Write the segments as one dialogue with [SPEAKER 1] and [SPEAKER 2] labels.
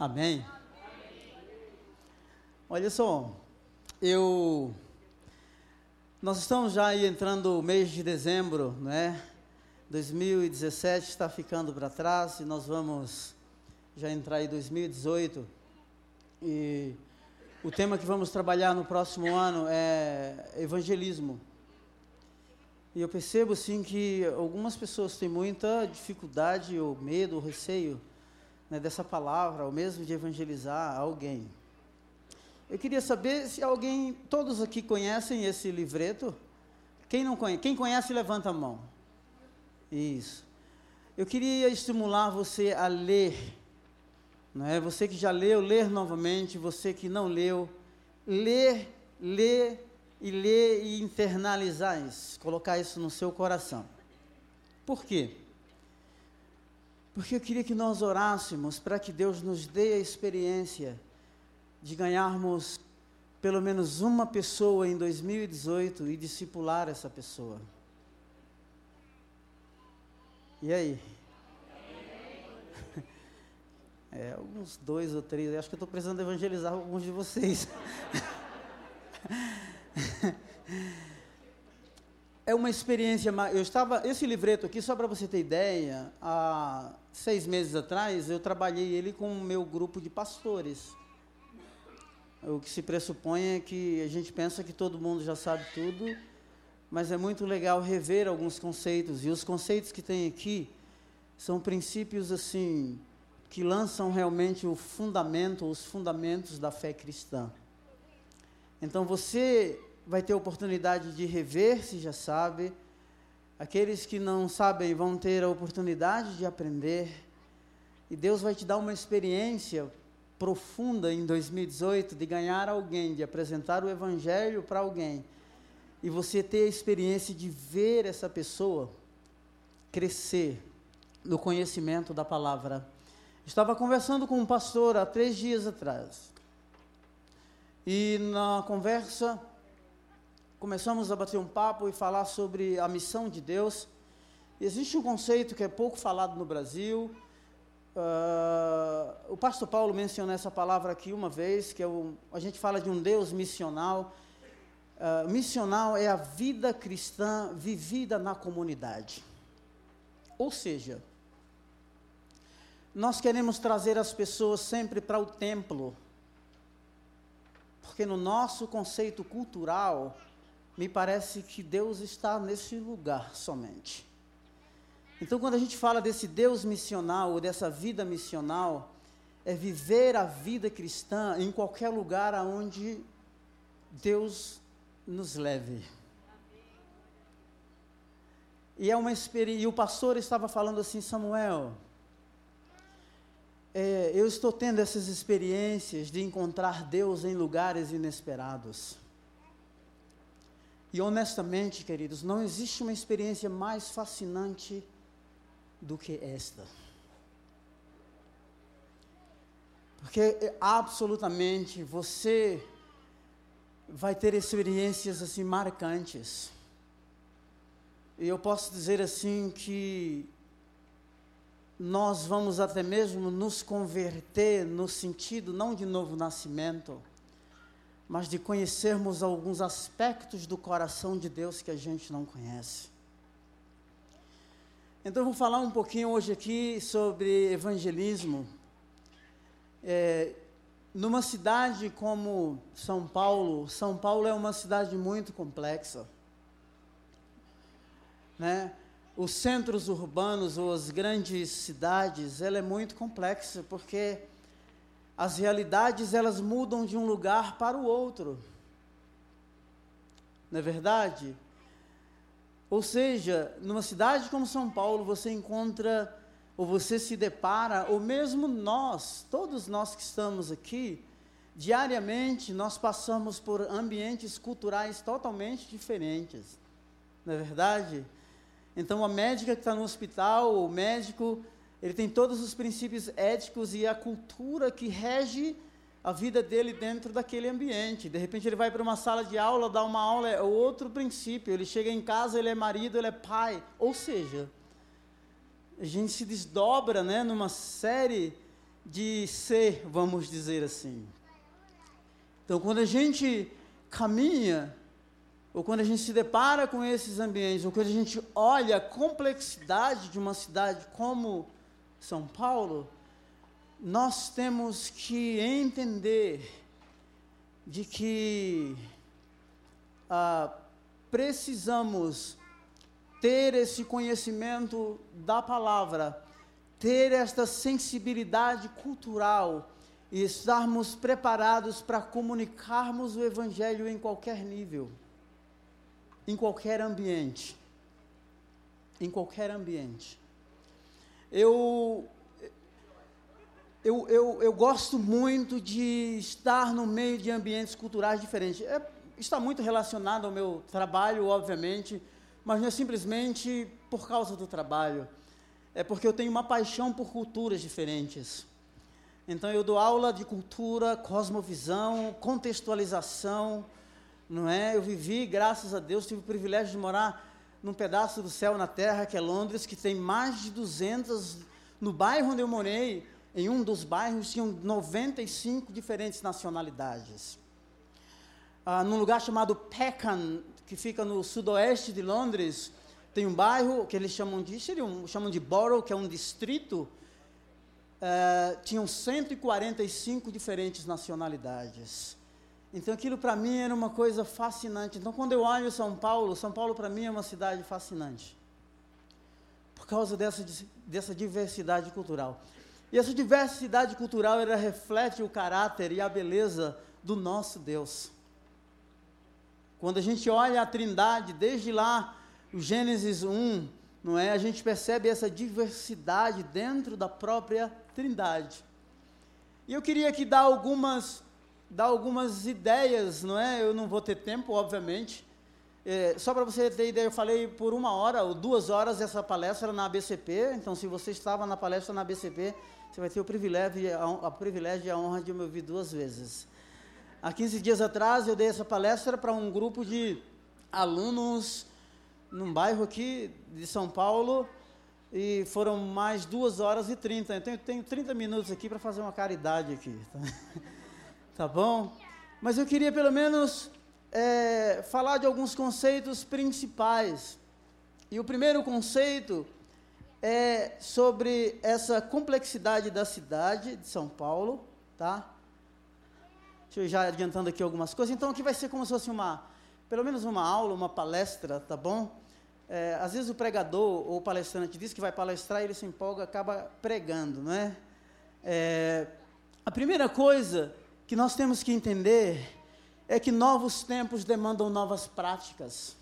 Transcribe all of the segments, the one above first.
[SPEAKER 1] Amém? Olha só, eu. Nós estamos já aí entrando o mês de dezembro, né? 2017 está ficando para trás e nós vamos já entrar em 2018. E o tema que vamos trabalhar no próximo ano é evangelismo. E eu percebo sim que algumas pessoas têm muita dificuldade ou medo ou receio né, dessa palavra, ou mesmo de evangelizar alguém. Eu queria saber se alguém, todos aqui conhecem esse livreto? Quem não conhece? Quem conhece, levanta a mão. Isso. Eu queria estimular você a ler. Não é? Você que já leu, ler novamente. Você que não leu, ler, ler e ler e internalizar isso. Colocar isso no seu coração. Por quê? Porque eu queria que nós orássemos para que Deus nos dê a experiência de ganharmos pelo menos uma pessoa em 2018 e discipular essa pessoa. E aí? É, alguns dois ou três. Acho que eu estou precisando evangelizar alguns de vocês. é uma experiência. Eu estava. Esse livreto aqui, só para você ter ideia, há seis meses atrás eu trabalhei ele com o meu grupo de pastores. O que se pressupõe é que a gente pensa que todo mundo já sabe tudo, mas é muito legal rever alguns conceitos. E os conceitos que tem aqui são princípios assim que lançam realmente o fundamento, os fundamentos da fé cristã. Então você vai ter oportunidade de rever, se já sabe. Aqueles que não sabem vão ter a oportunidade de aprender. E Deus vai te dar uma experiência profunda em 2018 de ganhar alguém, de apresentar o Evangelho para alguém. E você ter a experiência de ver essa pessoa crescer no conhecimento da palavra. Estava conversando com um pastor há três dias atrás. E na conversa, começamos a bater um papo e falar sobre a missão de Deus. Existe um conceito que é pouco falado no Brasil. Uh, o pastor Paulo mencionou essa palavra aqui uma vez, que é o, a gente fala de um Deus missional. Uh, missional é a vida cristã vivida na comunidade. Ou seja, nós queremos trazer as pessoas sempre para o templo, porque no nosso conceito cultural, me parece que Deus está nesse lugar somente. Então, quando a gente fala desse Deus missional, ou dessa vida missional, é viver a vida cristã em qualquer lugar aonde Deus nos leve. E é uma experiência. E o pastor estava falando assim, Samuel. É, eu estou tendo essas experiências de encontrar Deus em lugares inesperados. E honestamente, queridos, não existe uma experiência mais fascinante do que esta. Porque é, absolutamente você vai ter experiências assim marcantes. E eu posso dizer assim que nós vamos até mesmo nos converter no sentido não de novo nascimento, mas de conhecermos alguns aspectos do coração de Deus que a gente não conhece. Então, vou falar um pouquinho hoje aqui sobre evangelismo. É, numa cidade como São Paulo, São Paulo é uma cidade muito complexa. Né? Os centros urbanos ou as grandes cidades, ela é muito complexa porque as realidades elas mudam de um lugar para o outro. Não é verdade? Ou seja, numa cidade como São Paulo, você encontra, ou você se depara, ou mesmo nós, todos nós que estamos aqui, diariamente nós passamos por ambientes culturais totalmente diferentes. Não é verdade? Então, a médica que está no hospital, o médico ele tem todos os princípios éticos e a cultura que rege a vida dele dentro daquele ambiente. De repente ele vai para uma sala de aula, dá uma aula, é outro princípio. Ele chega em casa, ele é marido, ele é pai. Ou seja, a gente se desdobra né, numa série de ser, vamos dizer assim. Então, quando a gente caminha, ou quando a gente se depara com esses ambientes, ou quando a gente olha a complexidade de uma cidade como São Paulo, nós temos que entender de que ah, precisamos ter esse conhecimento da palavra, ter esta sensibilidade cultural e estarmos preparados para comunicarmos o Evangelho em qualquer nível, em qualquer ambiente. Em qualquer ambiente. Eu, eu, eu, eu gosto muito de estar no meio de ambientes culturais diferentes. É, está muito relacionado ao meu trabalho, obviamente mas não é simplesmente por causa do trabalho, é porque eu tenho uma paixão por culturas diferentes. Então eu dou aula de cultura, cosmovisão, contextualização, não é? Eu vivi, graças a Deus, tive o privilégio de morar num pedaço do céu na terra, que é Londres, que tem mais de 200, no bairro onde eu morei, em um dos bairros tinham 95 diferentes nacionalidades. Ah, num lugar chamado Peckham, que fica no sudoeste de Londres, tem um bairro que eles chamam de, chamam de borough, que é um distrito, uh, tinham 145 diferentes nacionalidades. Então aquilo para mim era uma coisa fascinante. Então quando eu olho São Paulo, São Paulo para mim é uma cidade fascinante. Por causa dessa, dessa diversidade cultural. E essa diversidade cultural ela reflete o caráter e a beleza do nosso Deus. Quando a gente olha a Trindade, desde lá, o Gênesis 1, não é? A gente percebe essa diversidade dentro da própria Trindade. E eu queria aqui dar algumas, dar algumas ideias, não é? Eu não vou ter tempo, obviamente. É, só para você ter ideia, eu falei por uma hora ou duas horas essa palestra na ABCP. Então, se você estava na palestra na ABCP, você vai ter o privilégio, a, a privilégio e a honra de me ouvir duas vezes. Há 15 dias atrás eu dei essa palestra para um grupo de alunos num bairro aqui de São Paulo e foram mais duas horas e trinta. Então eu tenho 30 minutos aqui para fazer uma caridade aqui. Tá? tá bom? Mas eu queria pelo menos é, falar de alguns conceitos principais. E o primeiro conceito é sobre essa complexidade da cidade de São Paulo, tá? Deixa eu já adiantando aqui algumas coisas. Então, aqui vai ser como se fosse uma, pelo menos uma aula, uma palestra, tá bom? É, às vezes o pregador ou o palestrante diz que vai palestrar, ele se empolga, acaba pregando, não é? é? A primeira coisa que nós temos que entender é que novos tempos demandam novas práticas.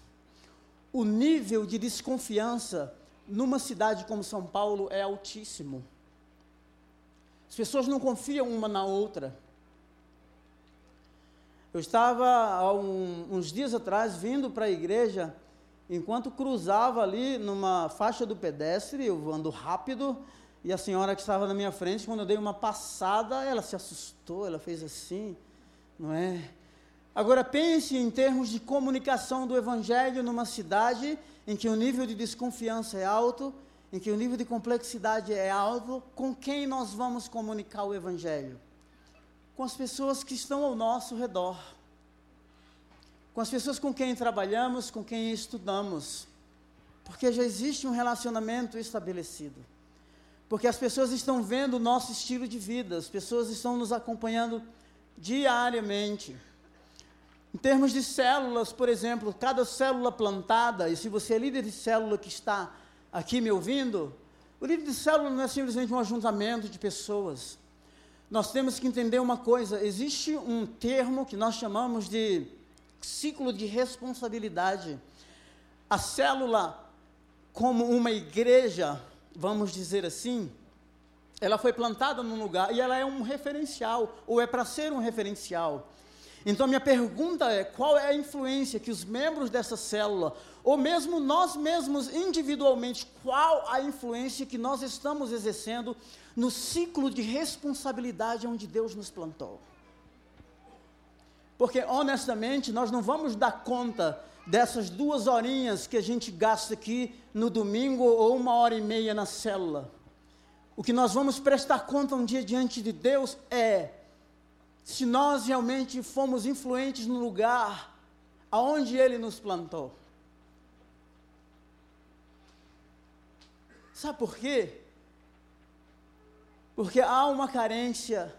[SPEAKER 1] O nível de desconfiança numa cidade como São Paulo é altíssimo. As pessoas não confiam uma na outra. Eu estava há um, uns dias atrás vindo para a igreja, enquanto cruzava ali numa faixa do pedestre, eu ando rápido, e a senhora que estava na minha frente, quando eu dei uma passada, ela se assustou, ela fez assim, não é? Agora pense em termos de comunicação do evangelho numa cidade em que o nível de desconfiança é alto, em que o nível de complexidade é alto, com quem nós vamos comunicar o evangelho? com as pessoas que estão ao nosso redor, com as pessoas com quem trabalhamos, com quem estudamos, porque já existe um relacionamento estabelecido. Porque as pessoas estão vendo o nosso estilo de vida, as pessoas estão nos acompanhando diariamente. Em termos de células, por exemplo, cada célula plantada, e se você é líder de célula que está aqui me ouvindo, o líder de célula não é simplesmente um ajuntamento de pessoas nós temos que entender uma coisa: existe um termo que nós chamamos de ciclo de responsabilidade. A célula, como uma igreja, vamos dizer assim, ela foi plantada num lugar e ela é um referencial, ou é para ser um referencial. Então, minha pergunta é: qual é a influência que os membros dessa célula, ou mesmo nós mesmos individualmente, qual a influência que nós estamos exercendo no ciclo de responsabilidade onde Deus nos plantou. Porque, honestamente, nós não vamos dar conta dessas duas horinhas que a gente gasta aqui no domingo ou uma hora e meia na célula. o que nós vamos prestar conta um dia diante de Deus é se nós realmente fomos influentes no lugar aonde Ele nos plantou. Sabe por quê? Porque há uma carência,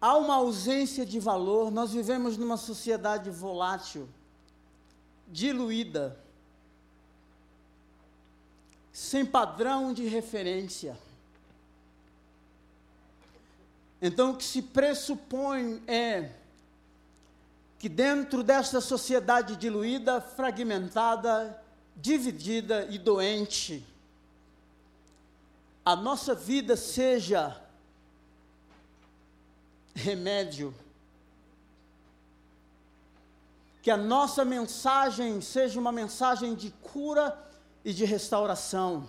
[SPEAKER 1] há uma ausência de valor. Nós vivemos numa sociedade volátil, diluída, sem padrão de referência. Então, o que se pressupõe é que dentro desta sociedade diluída, fragmentada, dividida e doente, a nossa vida seja remédio, que a nossa mensagem seja uma mensagem de cura e de restauração,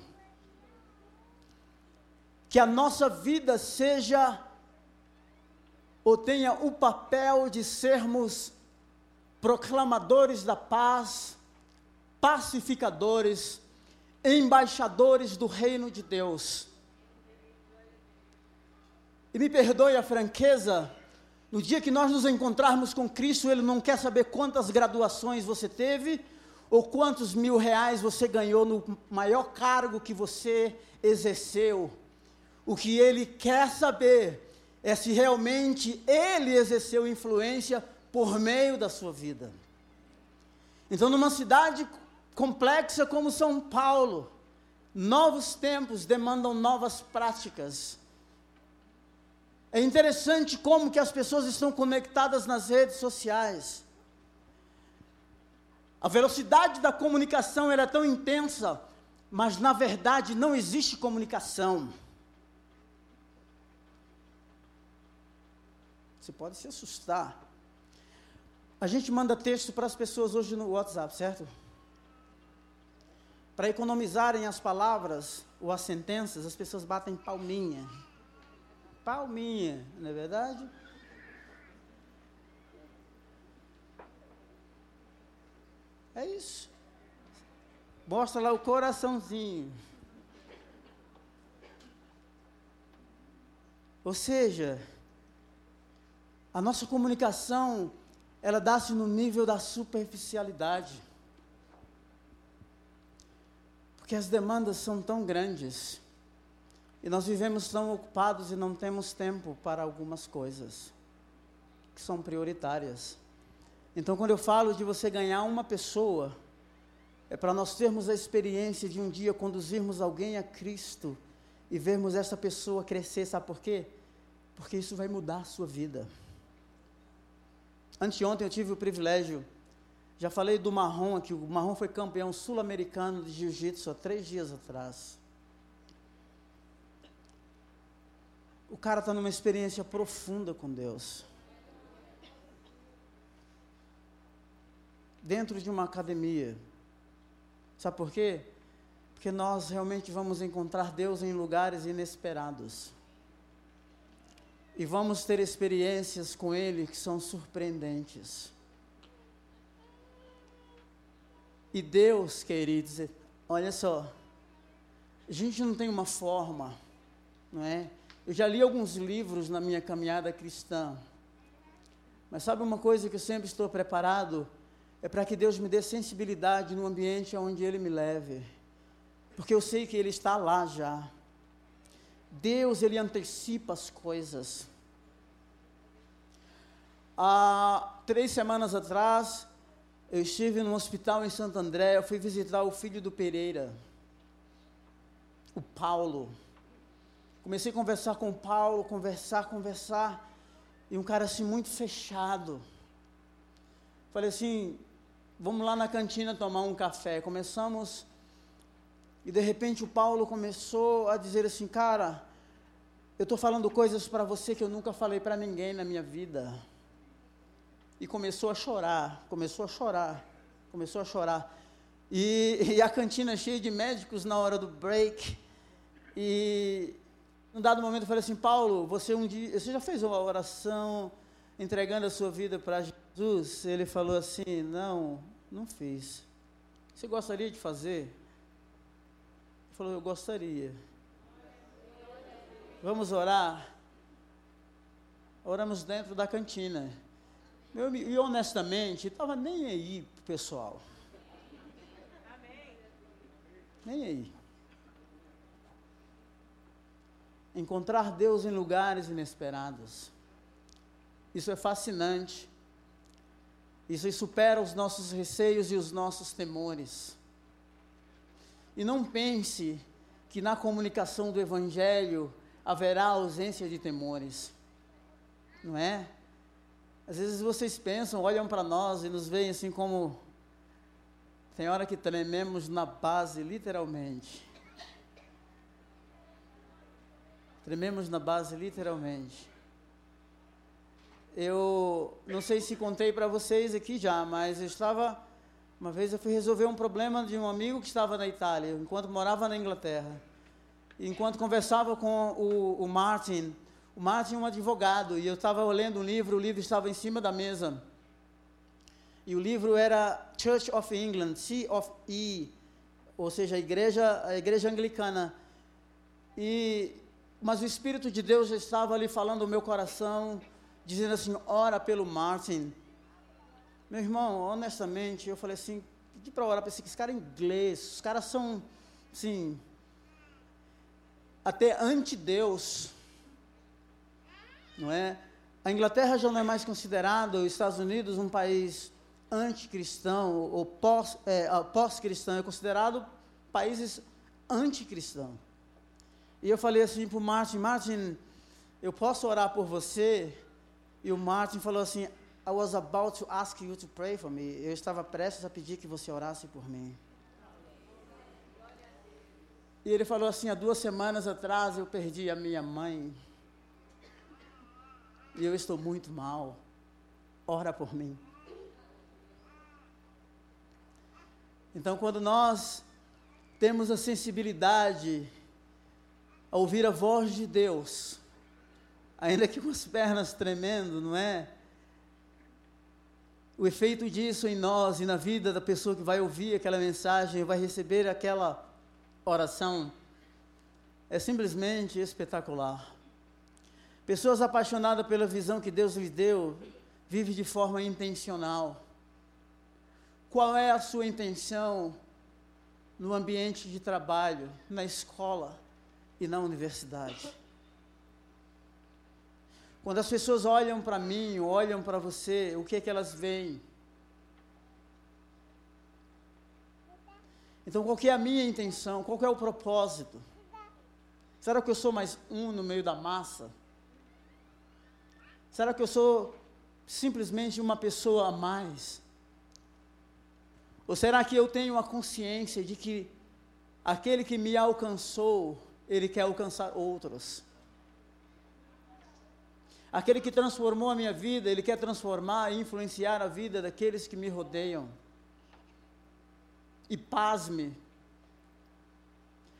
[SPEAKER 1] que a nossa vida seja ou tenha o papel de sermos proclamadores da paz, pacificadores, embaixadores do reino de Deus. E me perdoe a franqueza, no dia que nós nos encontrarmos com Cristo, Ele não quer saber quantas graduações você teve, ou quantos mil reais você ganhou no maior cargo que você exerceu. O que Ele quer saber é se realmente Ele exerceu influência por meio da sua vida. Então, numa cidade complexa como São Paulo, novos tempos demandam novas práticas. É interessante como que as pessoas estão conectadas nas redes sociais. A velocidade da comunicação é tão intensa, mas na verdade não existe comunicação. Você pode se assustar. A gente manda texto para as pessoas hoje no WhatsApp, certo? Para economizarem as palavras ou as sentenças, as pessoas batem palminha. Palminha, não é verdade? É isso. Mostra lá o coraçãozinho. Ou seja, a nossa comunicação ela dá-se no nível da superficialidade. Porque as demandas são tão grandes. E nós vivemos tão ocupados e não temos tempo para algumas coisas que são prioritárias. Então, quando eu falo de você ganhar uma pessoa, é para nós termos a experiência de um dia conduzirmos alguém a Cristo e vermos essa pessoa crescer, sabe por quê? Porque isso vai mudar a sua vida. Anteontem eu tive o privilégio, já falei do Marrom aqui, o Marrom foi campeão sul-americano de jiu-jitsu há três dias atrás. O cara está numa experiência profunda com Deus. Dentro de uma academia. Sabe por quê? Porque nós realmente vamos encontrar Deus em lugares inesperados e vamos ter experiências com Ele que são surpreendentes. E Deus, queridos, olha só, a gente não tem uma forma, não é? Eu já li alguns livros na minha caminhada cristã, mas sabe uma coisa que eu sempre estou preparado? É para que Deus me dê sensibilidade no ambiente onde Ele me leve, porque eu sei que Ele está lá já. Deus, Ele antecipa as coisas. Há três semanas atrás, eu estive no hospital em Santo André, eu fui visitar o filho do Pereira, o Paulo. Comecei a conversar com Paulo, conversar, conversar, e um cara assim muito fechado. Falei assim, vamos lá na cantina tomar um café. Começamos e de repente o Paulo começou a dizer assim, cara, eu estou falando coisas para você que eu nunca falei para ninguém na minha vida. E começou a chorar, começou a chorar, começou a chorar. E, e a cantina cheia de médicos na hora do break. E num dado momento eu falei assim, Paulo, você um dia, você já fez uma oração entregando a sua vida para Jesus? Ele falou assim, não, não fiz. Você gostaria de fazer? Ele falou: Eu gostaria. Vamos orar? Oramos dentro da cantina. Meu, e honestamente, estava nem aí pessoal. Nem aí. Encontrar Deus em lugares inesperados. Isso é fascinante. Isso supera os nossos receios e os nossos temores. E não pense que na comunicação do Evangelho haverá ausência de temores. Não é? Às vezes vocês pensam, olham para nós e nos veem assim como. Tem hora que trememos na base, literalmente. Trememos na base, literalmente. Eu não sei se contei para vocês aqui já, mas eu estava. Uma vez eu fui resolver um problema de um amigo que estava na Itália, enquanto morava na Inglaterra. Enquanto conversava com o, o Martin, o Martin é um advogado, e eu estava lendo um livro, o livro estava em cima da mesa. E o livro era Church of England, C of E, ou seja, a igreja, a igreja anglicana. E, mas o Espírito de Deus já estava ali falando no meu coração, dizendo assim: ora pelo Martin. Meu irmão, honestamente, eu falei assim: pedi para orar para esse cara é inglês, os caras são, assim, até anti-Deus não é? A Inglaterra já não é mais considerada, os Estados Unidos, um país anticristão ou pós, é, pós-cristão, é considerado países anticristãos. E eu falei assim para o Martin, Martin, eu posso orar por você? E o Martin falou assim, I was about to ask you to pray for me. Eu estava prestes a pedir que você orasse por mim. E ele falou assim, há duas semanas atrás eu perdi a minha mãe e eu estou muito mal. Ora por mim. Então, quando nós temos a sensibilidade a ouvir a voz de Deus, ainda que com as pernas tremendo, não é? O efeito disso em nós e na vida da pessoa que vai ouvir aquela mensagem, vai receber aquela oração, é simplesmente espetacular. Pessoas apaixonadas pela visão que Deus lhe deu, vivem de forma intencional. Qual é a sua intenção no ambiente de trabalho, na escola e na universidade? Quando as pessoas olham para mim, olham para você, o que é que elas veem? Então, qual é a minha intenção? Qual é o propósito? Será que eu sou mais um no meio da massa? Será que eu sou simplesmente uma pessoa a mais? Ou será que eu tenho a consciência de que aquele que me alcançou, ele quer alcançar outros? Aquele que transformou a minha vida, ele quer transformar e influenciar a vida daqueles que me rodeiam. E pasme,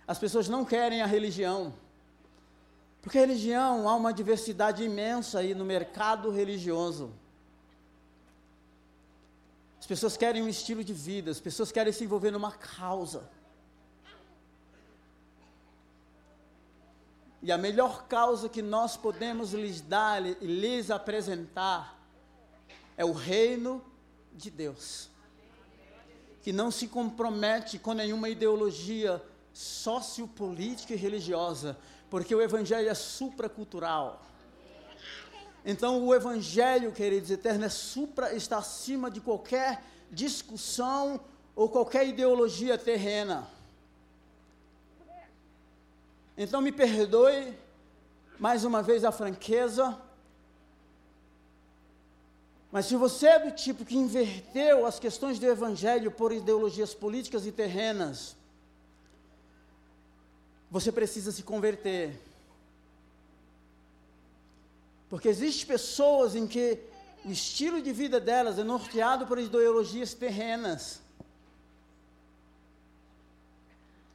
[SPEAKER 1] as pessoas não querem a religião. Porque a religião, há uma diversidade imensa aí no mercado religioso. As pessoas querem um estilo de vida, as pessoas querem se envolver numa causa. E a melhor causa que nós podemos lhes dar e lhes apresentar é o reino de Deus. Que não se compromete com nenhuma ideologia sociopolítica e religiosa, porque o Evangelho é supracultural. Então, o Evangelho, queridos eternos, é supra, está acima de qualquer discussão ou qualquer ideologia terrena. Então, me perdoe, mais uma vez, a franqueza. Mas se você é do tipo que inverteu as questões do Evangelho por ideologias políticas e terrenas, você precisa se converter. Porque existem pessoas em que o estilo de vida delas é norteado por ideologias terrenas.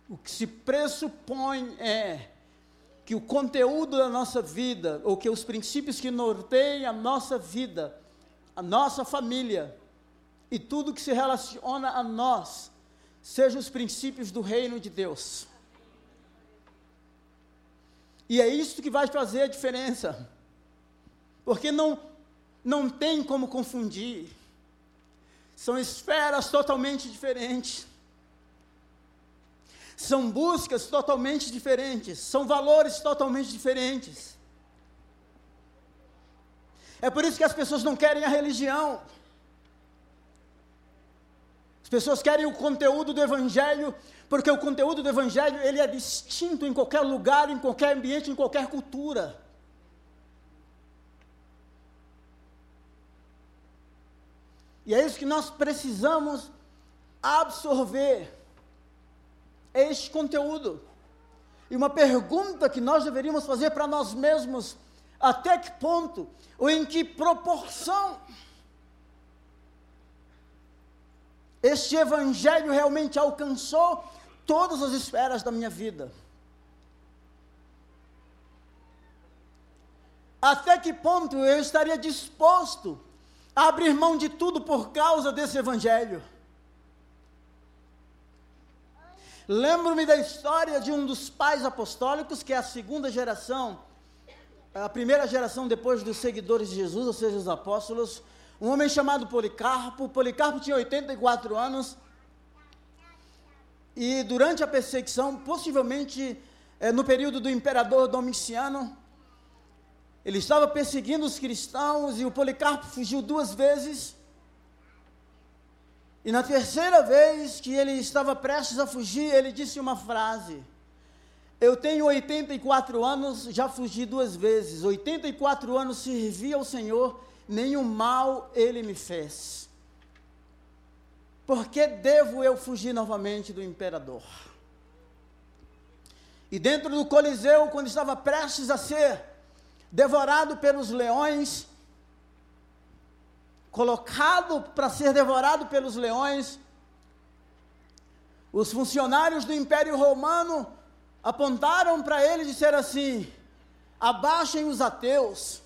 [SPEAKER 1] O que se pressupõe é que o conteúdo da nossa vida, ou que os princípios que norteiam a nossa vida, a nossa família e tudo que se relaciona a nós, sejam os princípios do reino de Deus. E é isso que vai fazer a diferença. Porque não, não tem como confundir. São esferas totalmente diferentes. São buscas totalmente diferentes. São valores totalmente diferentes. É por isso que as pessoas não querem a religião. As pessoas querem o conteúdo do evangelho, porque o conteúdo do evangelho, ele é distinto em qualquer lugar, em qualquer ambiente, em qualquer cultura. E é isso que nós precisamos absorver este conteúdo. E uma pergunta que nós deveríamos fazer para nós mesmos: até que ponto ou em que proporção este evangelho realmente alcançou todas as esferas da minha vida? Até que ponto eu estaria disposto abrir mão de tudo por causa desse evangelho. Lembro-me da história de um dos pais apostólicos, que é a segunda geração, a primeira geração depois dos seguidores de Jesus, ou seja, os apóstolos, um homem chamado Policarpo. Policarpo tinha 84 anos. E durante a perseguição, possivelmente é, no período do imperador Domiciano, ele estava perseguindo os cristãos e o Policarpo fugiu duas vezes. E na terceira vez que ele estava prestes a fugir, ele disse uma frase: Eu tenho 84 anos, já fugi duas vezes. 84 anos servi ao Senhor, nenhum mal ele me fez. Por que devo eu fugir novamente do imperador? E dentro do Coliseu, quando estava prestes a ser devorado pelos leões, colocado para ser devorado pelos leões. Os funcionários do Império Romano apontaram para ele e disseram assim: abaixem os ateus.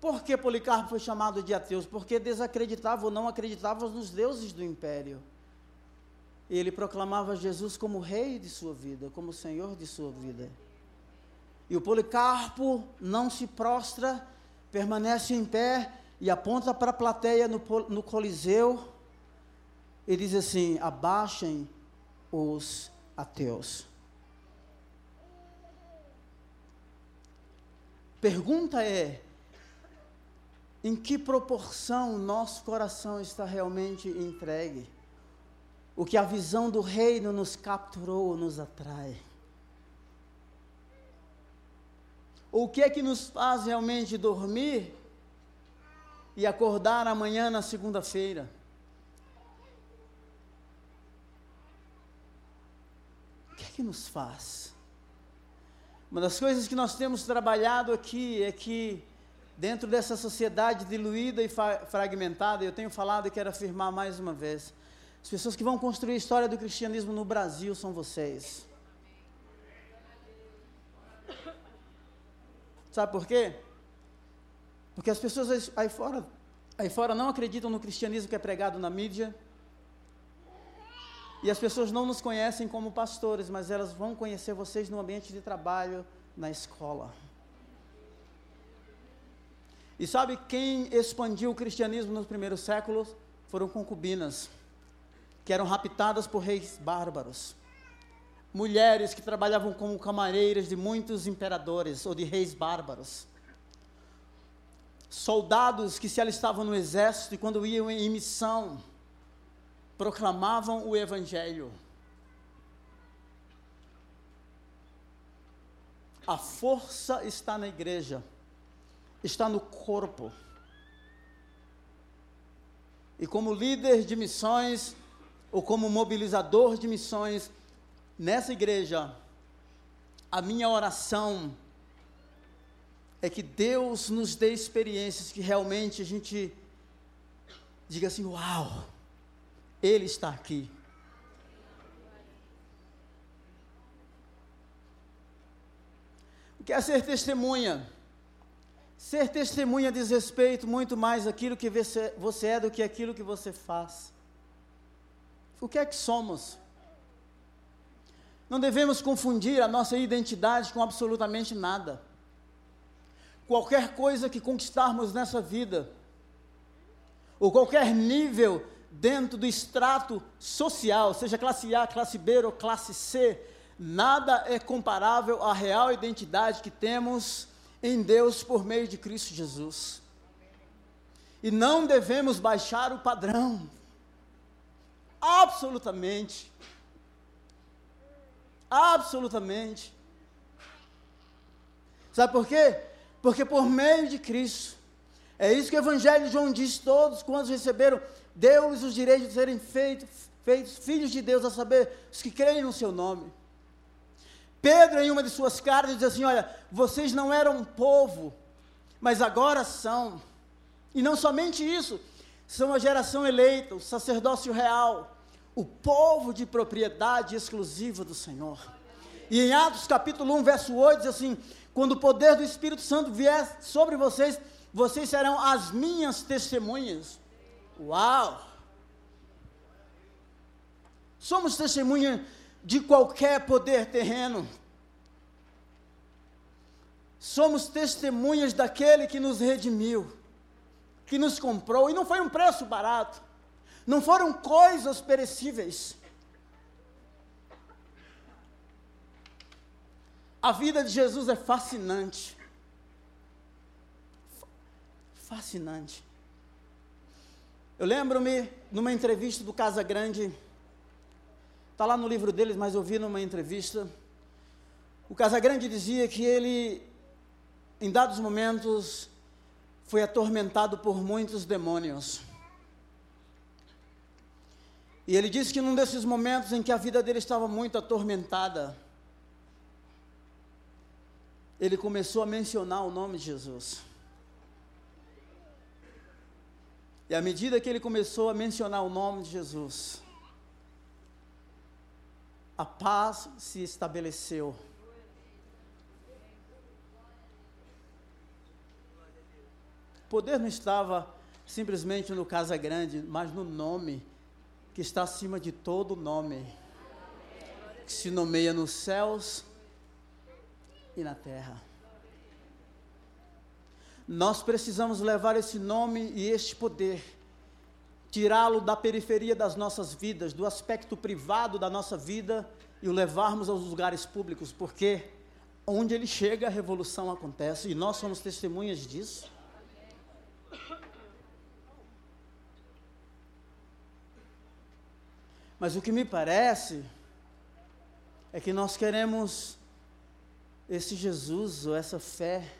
[SPEAKER 1] Por que Policarpo foi chamado de ateus? Porque desacreditava ou não acreditava nos deuses do império. Ele proclamava Jesus como rei de sua vida, como senhor de sua vida. E o Policarpo não se prostra, permanece em pé e aponta para a plateia no, no Coliseu e diz assim: abaixem os ateus. Pergunta é: em que proporção nosso coração está realmente entregue? O que a visão do reino nos capturou, nos atrai? o que é que nos faz realmente dormir e acordar amanhã na segunda-feira? O que é que nos faz? Uma das coisas que nós temos trabalhado aqui é que, dentro dessa sociedade diluída e fragmentada, eu tenho falado e quero afirmar mais uma vez: as pessoas que vão construir a história do cristianismo no Brasil são vocês. Sabe por quê? Porque as pessoas aí fora, aí fora não acreditam no cristianismo que é pregado na mídia. E as pessoas não nos conhecem como pastores, mas elas vão conhecer vocês no ambiente de trabalho, na escola. E sabe quem expandiu o cristianismo nos primeiros séculos? Foram concubinas, que eram raptadas por reis bárbaros mulheres que trabalhavam como camareiras de muitos imperadores ou de reis bárbaros. Soldados que se alistavam no exército e quando iam em missão, proclamavam o evangelho. A força está na igreja, está no corpo. E como líder de missões, ou como mobilizador de missões, Nessa igreja, a minha oração é que Deus nos dê experiências que realmente a gente diga assim: Uau, Ele está aqui. O que é ser testemunha? Ser testemunha diz respeito muito mais àquilo que você é do que aquilo que você faz. O que é que somos? Não devemos confundir a nossa identidade com absolutamente nada. Qualquer coisa que conquistarmos nessa vida, ou qualquer nível dentro do extrato social, seja classe A, classe B ou classe C, nada é comparável à real identidade que temos em Deus por meio de Cristo Jesus. E não devemos baixar o padrão. Absolutamente. Absolutamente. Sabe por quê? Porque por meio de Cristo, é isso que o Evangelho de João diz: todos quantos receberam, deu-lhes os direitos de serem feitos, feitos filhos de Deus, a saber, os que creem no seu nome. Pedro, em uma de suas cartas, diz assim: Olha, vocês não eram povo, mas agora são. E não somente isso, são a geração eleita, o sacerdócio real, o povo de propriedade exclusiva do Senhor. E em Atos capítulo 1, verso 8, diz assim: Quando o poder do Espírito Santo vier sobre vocês, vocês serão as minhas testemunhas. Uau! Somos testemunhas de qualquer poder terreno. Somos testemunhas daquele que nos redimiu, que nos comprou, e não foi um preço barato. Não foram coisas perecíveis. A vida de Jesus é fascinante. Fascinante. Eu lembro-me numa entrevista do Casa Grande, está lá no livro deles, mas eu vi numa entrevista. O Casa Grande dizia que ele, em dados momentos, foi atormentado por muitos demônios. E ele disse que num desses momentos em que a vida dele estava muito atormentada, ele começou a mencionar o nome de Jesus. E à medida que ele começou a mencionar o nome de Jesus, a paz se estabeleceu. O poder não estava simplesmente no Casa Grande, mas no nome que está acima de todo nome, que se nomeia nos céus e na terra. Nós precisamos levar esse nome e este poder, tirá-lo da periferia das nossas vidas, do aspecto privado da nossa vida e o levarmos aos lugares públicos, porque onde ele chega a revolução acontece e nós somos testemunhas disso. Mas o que me parece é que nós queremos esse Jesus ou essa fé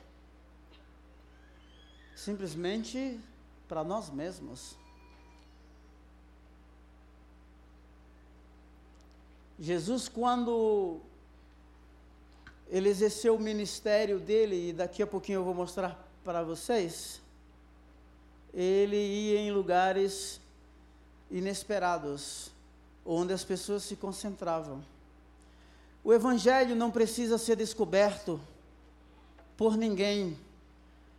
[SPEAKER 1] simplesmente para nós mesmos. Jesus, quando ele exerceu o ministério dele, e daqui a pouquinho eu vou mostrar para vocês, ele ia em lugares inesperados onde as pessoas se concentravam. O Evangelho não precisa ser descoberto por ninguém,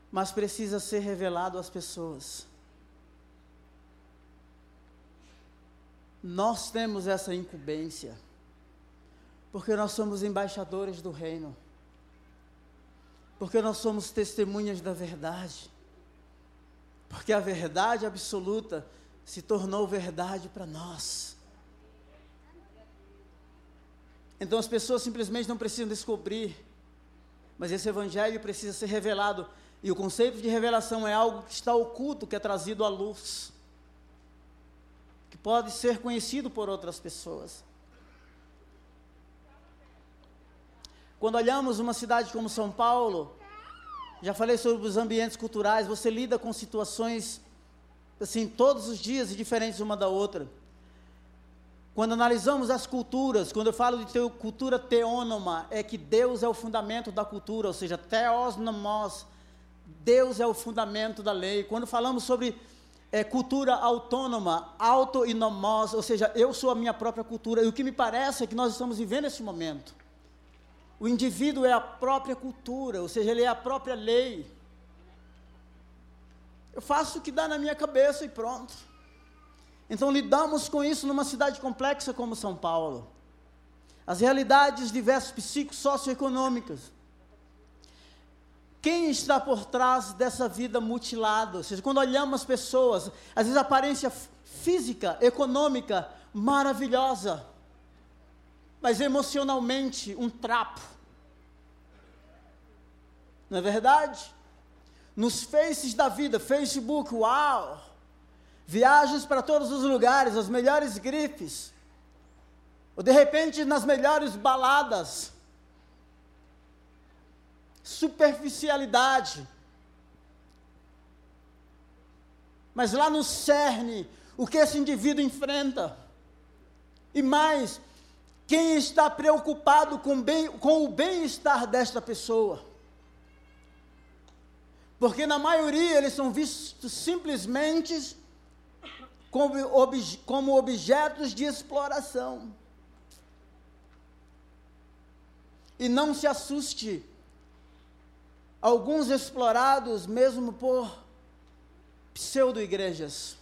[SPEAKER 1] mas precisa ser revelado às pessoas. Nós temos essa incumbência, porque nós somos embaixadores do Reino, porque nós somos testemunhas da verdade, porque a verdade absoluta se tornou verdade para nós. Então as pessoas simplesmente não precisam descobrir, mas esse evangelho precisa ser revelado. E o conceito de revelação é algo que está oculto, que é trazido à luz, que pode ser conhecido por outras pessoas. Quando olhamos uma cidade como São Paulo, já falei sobre os ambientes culturais, você lida com situações assim todos os dias e diferentes uma da outra. Quando analisamos as culturas, quando eu falo de cultura teônoma, é que Deus é o fundamento da cultura, ou seja, teos nomos, Deus é o fundamento da lei. Quando falamos sobre é, cultura autônoma, auto e nomos, ou seja, eu sou a minha própria cultura, e o que me parece é que nós estamos vivendo esse momento. O indivíduo é a própria cultura, ou seja, ele é a própria lei. Eu faço o que dá na minha cabeça e pronto. Então lidamos com isso numa cidade complexa como São Paulo. as realidades diversas psicossocioeconômicas. Quem está por trás dessa vida mutilada? Ou seja, quando olhamos as pessoas, às vezes a aparência física, econômica, maravilhosa, mas emocionalmente um trapo. Não é verdade? Nos faces da vida, Facebook, uau! Viagens para todos os lugares, as melhores grifes. Ou de repente nas melhores baladas. Superficialidade. Mas lá no cerne, o que esse indivíduo enfrenta? E mais, quem está preocupado com, bem, com o bem-estar desta pessoa? Porque na maioria eles são vistos simplesmente como, como objetos de exploração. E não se assuste, alguns explorados mesmo por pseudo-igrejas.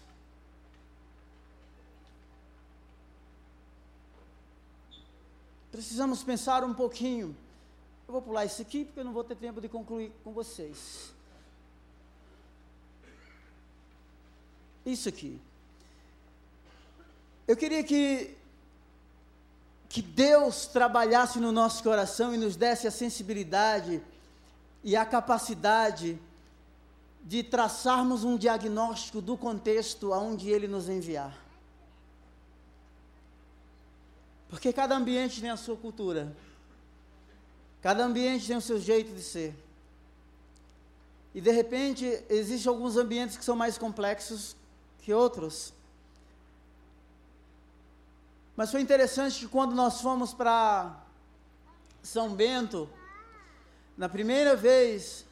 [SPEAKER 1] precisamos pensar um pouquinho. Eu vou pular isso aqui porque eu não vou ter tempo de concluir com vocês. Isso aqui. Eu queria que que Deus trabalhasse no nosso coração e nos desse a sensibilidade e a capacidade de traçarmos um diagnóstico do contexto aonde ele nos enviar. Porque cada ambiente tem a sua cultura. Cada ambiente tem o seu jeito de ser. E de repente, existem alguns ambientes que são mais complexos que outros. Mas foi interessante que quando nós fomos para São Bento, na primeira vez,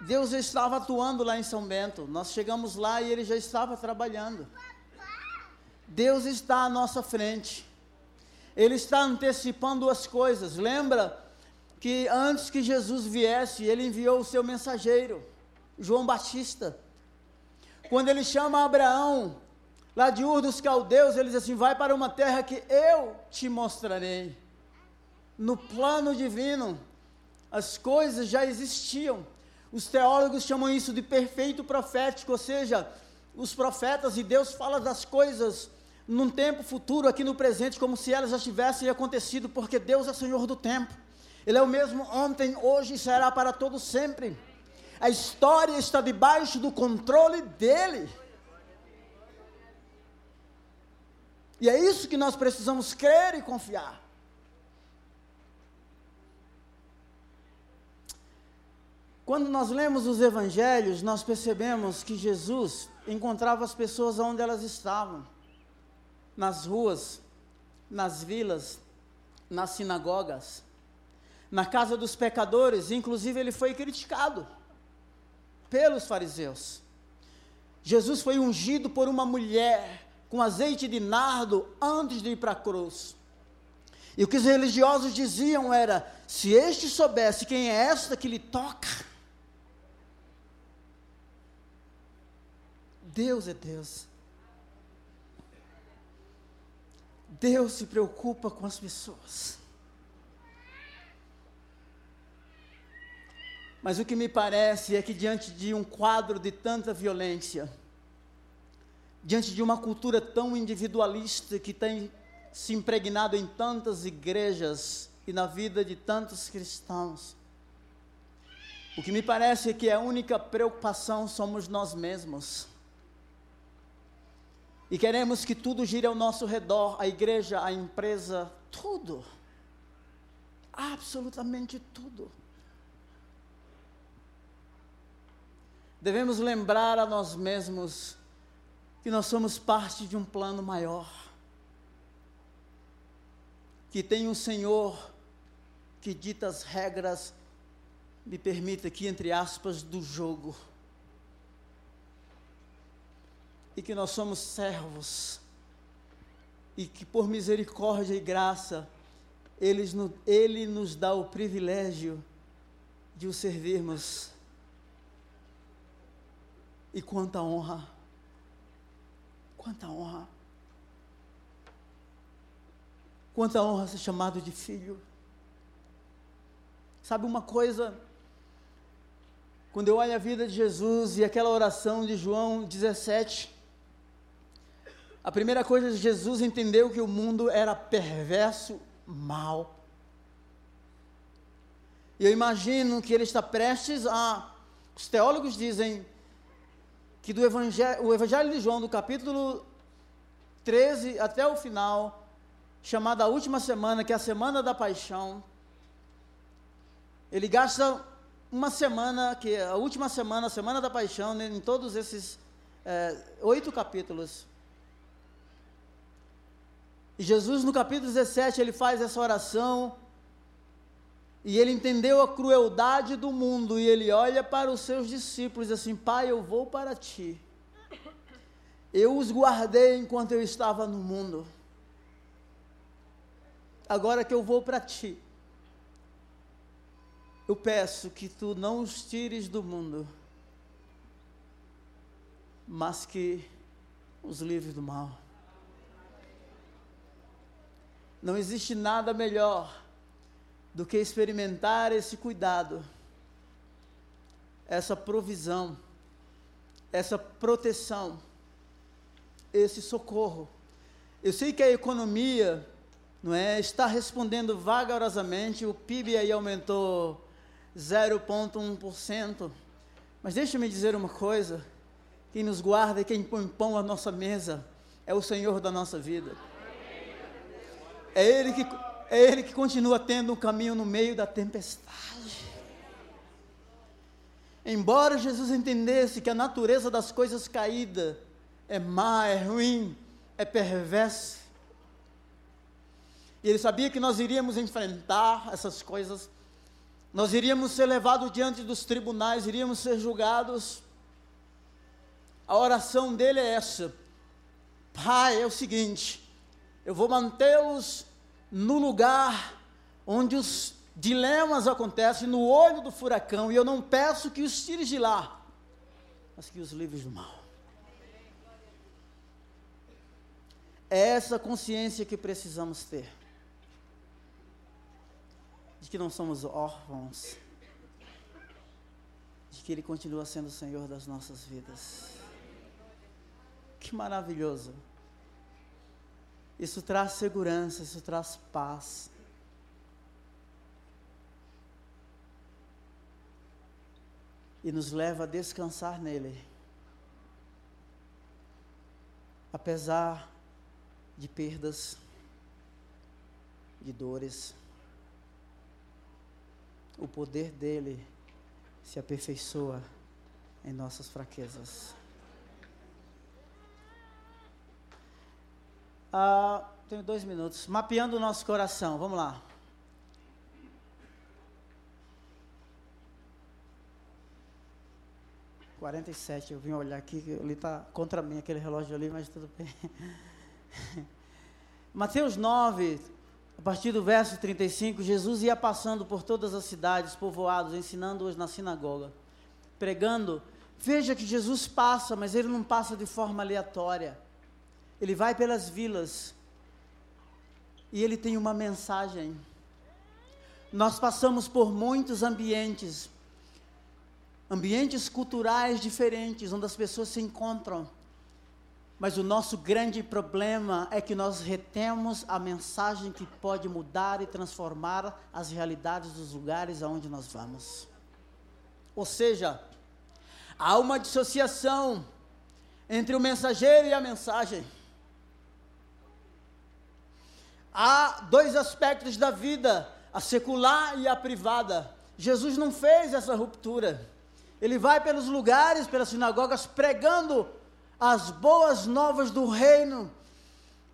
[SPEAKER 1] Deus estava atuando lá em São Bento. Nós chegamos lá e ele já estava trabalhando. Deus está à nossa frente. Ele está antecipando as coisas. Lembra que antes que Jesus viesse, ele enviou o seu mensageiro, João Batista. Quando ele chama Abraão, lá de Ur dos Caldeus, ele diz assim: Vai para uma terra que eu te mostrarei. No plano divino, as coisas já existiam. Os teólogos chamam isso de perfeito profético, ou seja, os profetas e Deus fala das coisas num tempo futuro, aqui no presente, como se elas já tivessem acontecido, porque Deus é Senhor do tempo. Ele é o mesmo ontem, hoje e será para todo sempre. A história está debaixo do controle dele. E é isso que nós precisamos crer e confiar. Quando nós lemos os evangelhos, nós percebemos que Jesus encontrava as pessoas onde elas estavam nas ruas, nas vilas, nas sinagogas, na casa dos pecadores, inclusive ele foi criticado pelos fariseus. Jesus foi ungido por uma mulher com azeite de nardo antes de ir para a cruz. E o que os religiosos diziam era: se este soubesse quem é esta que lhe toca, Deus é Deus. Deus se preocupa com as pessoas. Mas o que me parece é que, diante de um quadro de tanta violência, diante de uma cultura tão individualista que tem se impregnado em tantas igrejas e na vida de tantos cristãos, o que me parece é que a única preocupação somos nós mesmos. E queremos que tudo gire ao nosso redor, a igreja, a empresa, tudo. Absolutamente tudo. Devemos lembrar a nós mesmos que nós somos parte de um plano maior. Que tem um Senhor que dita as regras, me permita aqui, entre aspas, do jogo e que nós somos servos, e que por misericórdia e graça, Ele, Ele nos dá o privilégio de o servirmos. E quanta honra, quanta honra. quanta honra ser chamado de filho. Sabe uma coisa? Quando eu olho a vida de Jesus e aquela oração de João 17, a primeira coisa é Jesus entendeu que o mundo era perverso, mal. E eu imagino que ele está prestes a. Os teólogos dizem que do evangelho, o Evangelho de João, do capítulo 13 até o final, chamada a última semana, que é a semana da paixão, ele gasta uma semana, que é a última semana, a semana da paixão, né, em todos esses é, oito capítulos. E Jesus, no capítulo 17, ele faz essa oração, e ele entendeu a crueldade do mundo, e ele olha para os seus discípulos assim: Pai, eu vou para ti. Eu os guardei enquanto eu estava no mundo. Agora que eu vou para ti, eu peço que tu não os tires do mundo, mas que os livres do mal. Não existe nada melhor do que experimentar esse cuidado, essa provisão, essa proteção, esse socorro. Eu sei que a economia não é, está respondendo vagarosamente, o PIB aí aumentou 0,1%. Mas deixa-me dizer uma coisa: quem nos guarda e quem põe pão à nossa mesa é o Senhor da nossa vida. É Ele que, é Ele que continua tendo um caminho no meio da tempestade. Embora Jesus entendesse que a natureza das coisas caídas é má, é ruim, é perversa, e ele sabia que nós iríamos enfrentar essas coisas, nós iríamos ser levados diante dos tribunais, iríamos ser julgados. A oração dele é essa: Pai, é o seguinte, eu vou mantê-los no lugar onde os dilemas acontecem, no olho do furacão, e eu não peço que os tires de lá, mas que os livres do mal. É essa consciência que precisamos ter de que não somos órfãos, de que Ele continua sendo o Senhor das nossas vidas. Que maravilhoso! Isso traz segurança, isso traz paz. E nos leva a descansar nele. Apesar de perdas, de dores o poder dele se aperfeiçoa em nossas fraquezas. Ah, tenho dois minutos. Mapeando o nosso coração, vamos lá. Quarenta e sete, eu vim olhar aqui, ele está contra mim aquele relógio ali, mas tudo bem. Mateus 9, a partir do verso 35, Jesus ia passando por todas as cidades, povoados, ensinando-os na sinagoga, pregando. Veja que Jesus passa, mas ele não passa de forma aleatória. Ele vai pelas vilas e ele tem uma mensagem. Nós passamos por muitos ambientes, ambientes culturais diferentes, onde as pessoas se encontram. Mas o nosso grande problema é que nós retemos a mensagem que pode mudar e transformar as realidades dos lugares aonde nós vamos. Ou seja, há uma dissociação entre o mensageiro e a mensagem. Há dois aspectos da vida, a secular e a privada. Jesus não fez essa ruptura. Ele vai pelos lugares, pelas sinagogas, pregando as boas novas do reino.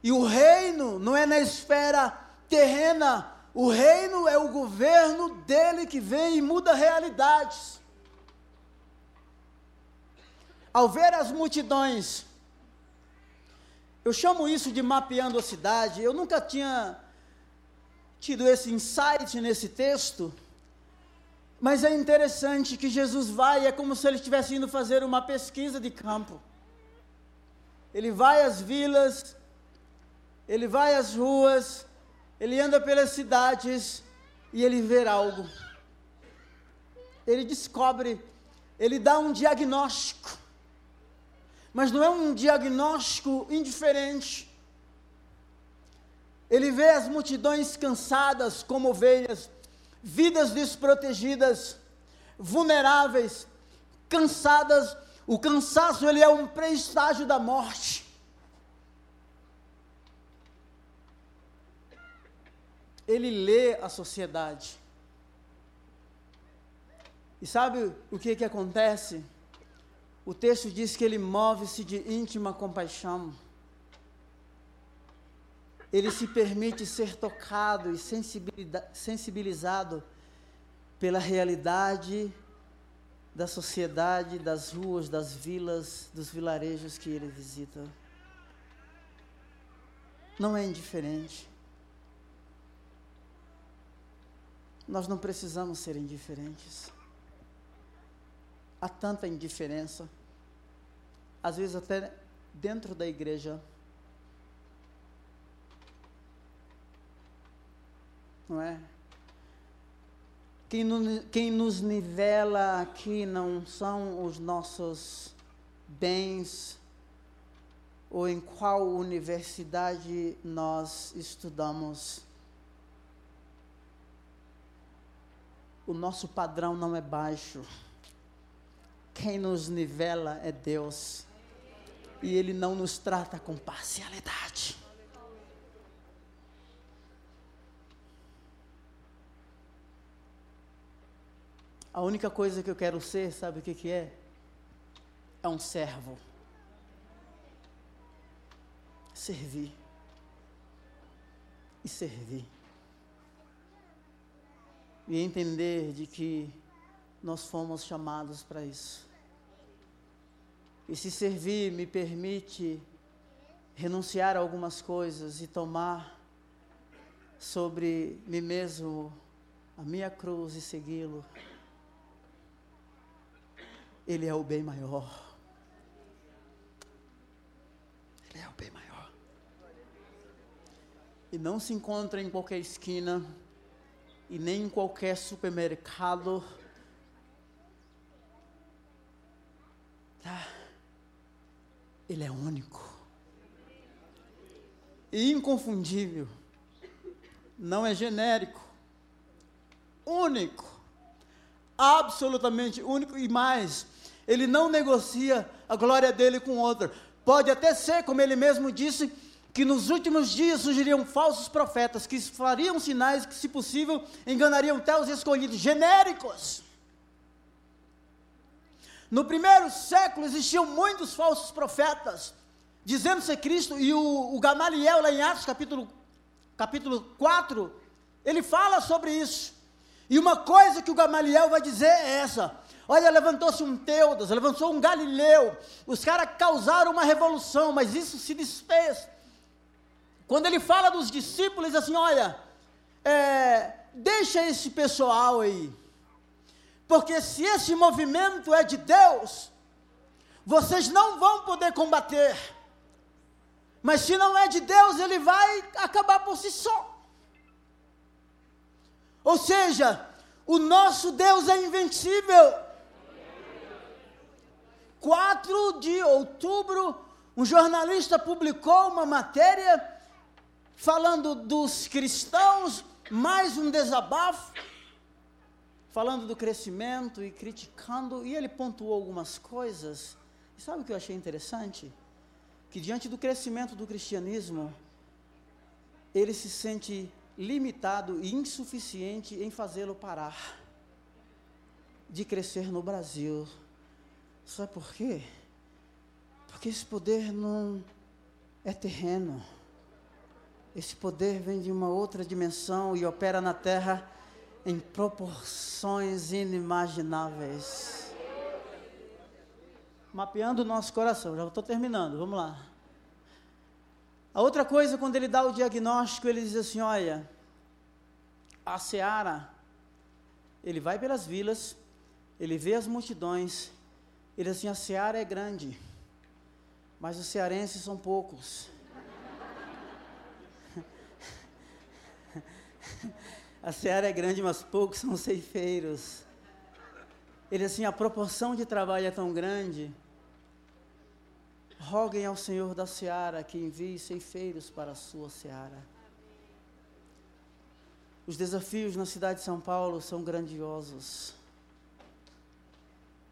[SPEAKER 1] E o reino não é na esfera terrena, o reino é o governo dele que vem e muda realidades. Ao ver as multidões, eu chamo isso de mapeando a cidade. Eu nunca tinha tido esse insight nesse texto, mas é interessante que Jesus vai, é como se ele estivesse indo fazer uma pesquisa de campo ele vai às vilas, ele vai às ruas, Ele anda pelas cidades e ele vê algo. Ele descobre, ele dá um diagnóstico. Mas não é um diagnóstico indiferente. Ele vê as multidões cansadas como ovelhas, vidas desprotegidas, vulneráveis, cansadas. O cansaço ele é um pré-estágio da morte. Ele lê a sociedade. E sabe o que que acontece? O texto diz que ele move-se de íntima compaixão ele se permite ser tocado e sensibilizado pela realidade da sociedade, das ruas, das vilas, dos vilarejos que ele visita. Não é indiferente. Nós não precisamos ser indiferentes. Há tanta indiferença, às vezes até dentro da igreja. não é? Quem, no, quem nos nivela aqui não são os nossos bens ou em qual universidade nós estudamos. O nosso padrão não é baixo. Quem nos nivela é Deus. E Ele não nos trata com parcialidade. A única coisa que eu quero ser, sabe o que, que é? É um servo. Servir. E servir. E entender de que nós fomos chamados para isso. E se servir me permite renunciar a algumas coisas e tomar sobre mim mesmo a minha cruz e segui-lo. Ele é o bem maior. Ele é o bem maior. E não se encontra em qualquer esquina e nem em qualquer supermercado. Tá? Ele é único. E inconfundível. Não é genérico. Único. Absolutamente único e mais ele não negocia a glória dele com outra. Pode até ser, como ele mesmo disse, que nos últimos dias surgiriam falsos profetas que fariam sinais que, se possível, enganariam até os escolhidos, genéricos. No primeiro século existiam muitos falsos profetas, dizendo ser Cristo, e o, o Gamaliel, lá em Atos capítulo, capítulo 4, ele fala sobre isso. E uma coisa que o Gamaliel vai dizer é essa: Olha, levantou-se um Teudas, levantou um Galileu. Os caras causaram uma revolução, mas isso se desfez. Quando ele fala dos discípulos, assim: olha, é, deixa esse pessoal aí. Porque se esse movimento é de Deus, vocês não vão poder combater. Mas se não é de Deus, ele vai acabar por si só. Ou seja, o nosso Deus é invencível. 4 de outubro, um jornalista publicou uma matéria falando dos cristãos, mais um desabafo, falando do crescimento e criticando, e ele pontuou algumas coisas. E sabe o que eu achei interessante? Que diante do crescimento do cristianismo, ele se sente limitado e insuficiente em fazê-lo parar de crescer no Brasil Sabe por quê? Porque esse poder não é terreno. Esse poder vem de uma outra dimensão e opera na terra em proporções inimagináveis. Mapeando o nosso coração, já estou terminando, vamos lá. A outra coisa, quando ele dá o diagnóstico, ele diz assim: olha, a seara, ele vai pelas vilas, ele vê as multidões, ele assim, a seara é grande, mas os cearenses são poucos. A seara é grande, mas poucos são ceifeiros. Ele assim, a proporção de trabalho é tão grande. Roguem ao Senhor da seara que envie ceifeiros para a sua seara. Os desafios na cidade de São Paulo são grandiosos.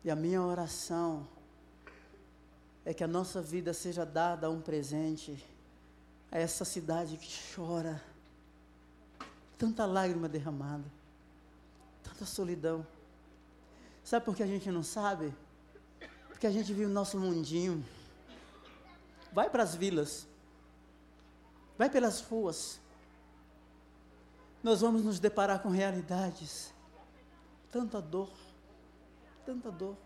[SPEAKER 1] E a minha oração é que a nossa vida seja dada um presente a essa cidade que chora, tanta lágrima derramada, tanta solidão. Sabe por que a gente não sabe? Porque a gente vive o nosso mundinho. Vai para as vilas, vai pelas ruas. Nós vamos nos deparar com realidades, tanta dor, tanta dor.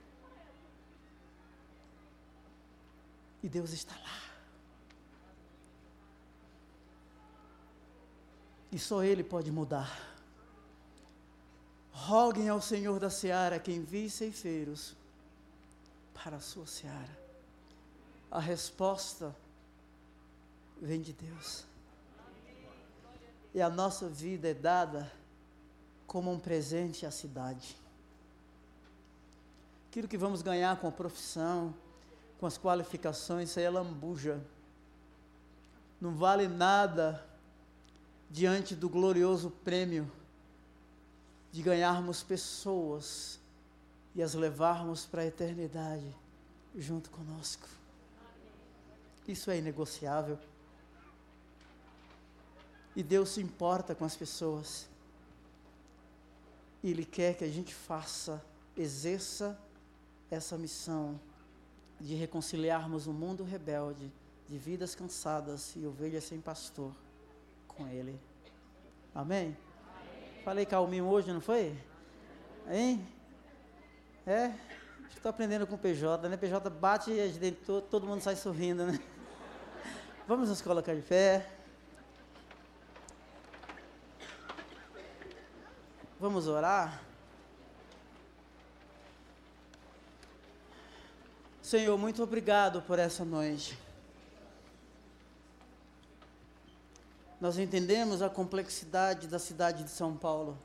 [SPEAKER 1] E Deus está lá. E só Ele pode mudar. Roguem ao Senhor da seara que envie ceifeiros para a sua seara. A resposta vem de Deus. E a nossa vida é dada como um presente à cidade. Aquilo que vamos ganhar com a profissão, com as qualificações, isso aí é lambuja. Não vale nada diante do glorioso prêmio de ganharmos pessoas e as levarmos para a eternidade junto conosco. Isso é inegociável. E Deus se importa com as pessoas. E Ele quer que a gente faça, exerça essa missão de reconciliarmos o mundo rebelde, de vidas cansadas e ovelhas sem pastor com Ele. Amém? Amém. Falei calminho hoje, não foi? Hein? É? Estou aprendendo com o PJ, né? PJ bate e a gente, todo, todo mundo sai sorrindo, né? Vamos nos colocar de pé. Vamos orar? Senhor, muito obrigado por essa noite. Nós entendemos a complexidade da cidade de São Paulo.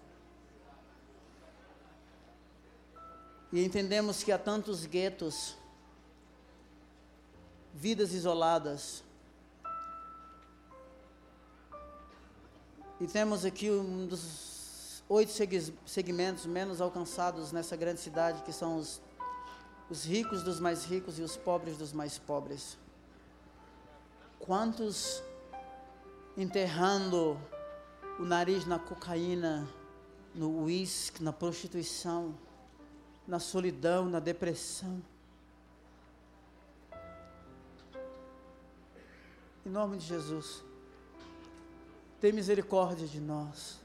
[SPEAKER 1] E entendemos que há tantos guetos, vidas isoladas. E temos aqui um dos oito segmentos menos alcançados nessa grande cidade, que são os, os ricos dos mais ricos e os pobres dos mais pobres. Quantos enterrando o nariz na cocaína, no uísque, na prostituição, na solidão, na depressão. Em nome de Jesus, tem misericórdia de nós.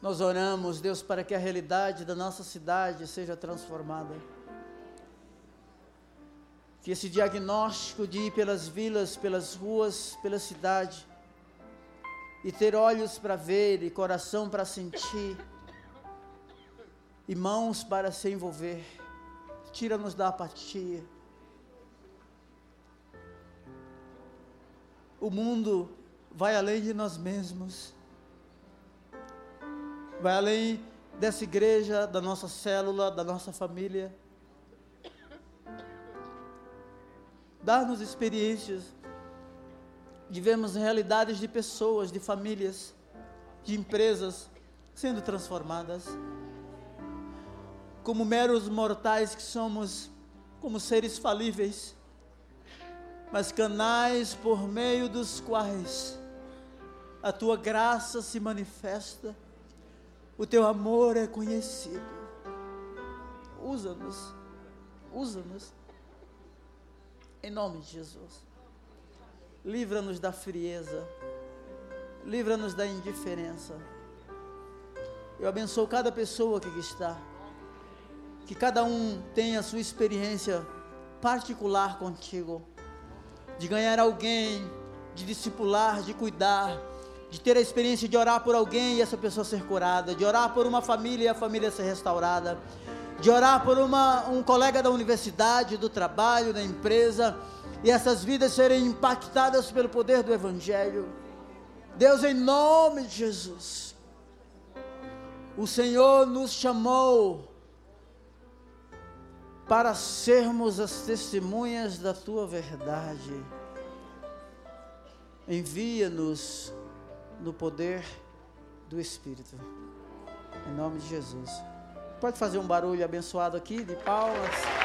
[SPEAKER 1] Nós oramos, Deus, para que a realidade da nossa cidade seja transformada que esse diagnóstico de ir pelas vilas, pelas ruas, pela cidade, e ter olhos para ver e coração para sentir, e mãos para se envolver, tira-nos da apatia. O mundo vai além de nós mesmos, vai além dessa igreja, da nossa célula, da nossa família dar-nos experiências de vermos realidades de pessoas, de famílias, de empresas sendo transformadas. Como meros mortais que somos, como seres falíveis, mas canais por meio dos quais a tua graça se manifesta, o teu amor é conhecido. Usa-nos, usa-nos em nome de Jesus. Livra-nos da frieza. Livra-nos da indiferença. Eu abençoo cada pessoa que está. Que cada um tenha a sua experiência particular contigo. De ganhar alguém, de discipular, de cuidar, de ter a experiência de orar por alguém e essa pessoa ser curada, de orar por uma família e a família ser restaurada, de orar por uma, um colega da universidade, do trabalho, da empresa, e essas vidas serem impactadas pelo poder do Evangelho. Deus, em nome de Jesus, o Senhor nos chamou para sermos as testemunhas da tua verdade. Envia-nos no poder do Espírito. Em nome de Jesus. Pode fazer um barulho abençoado aqui de palmas.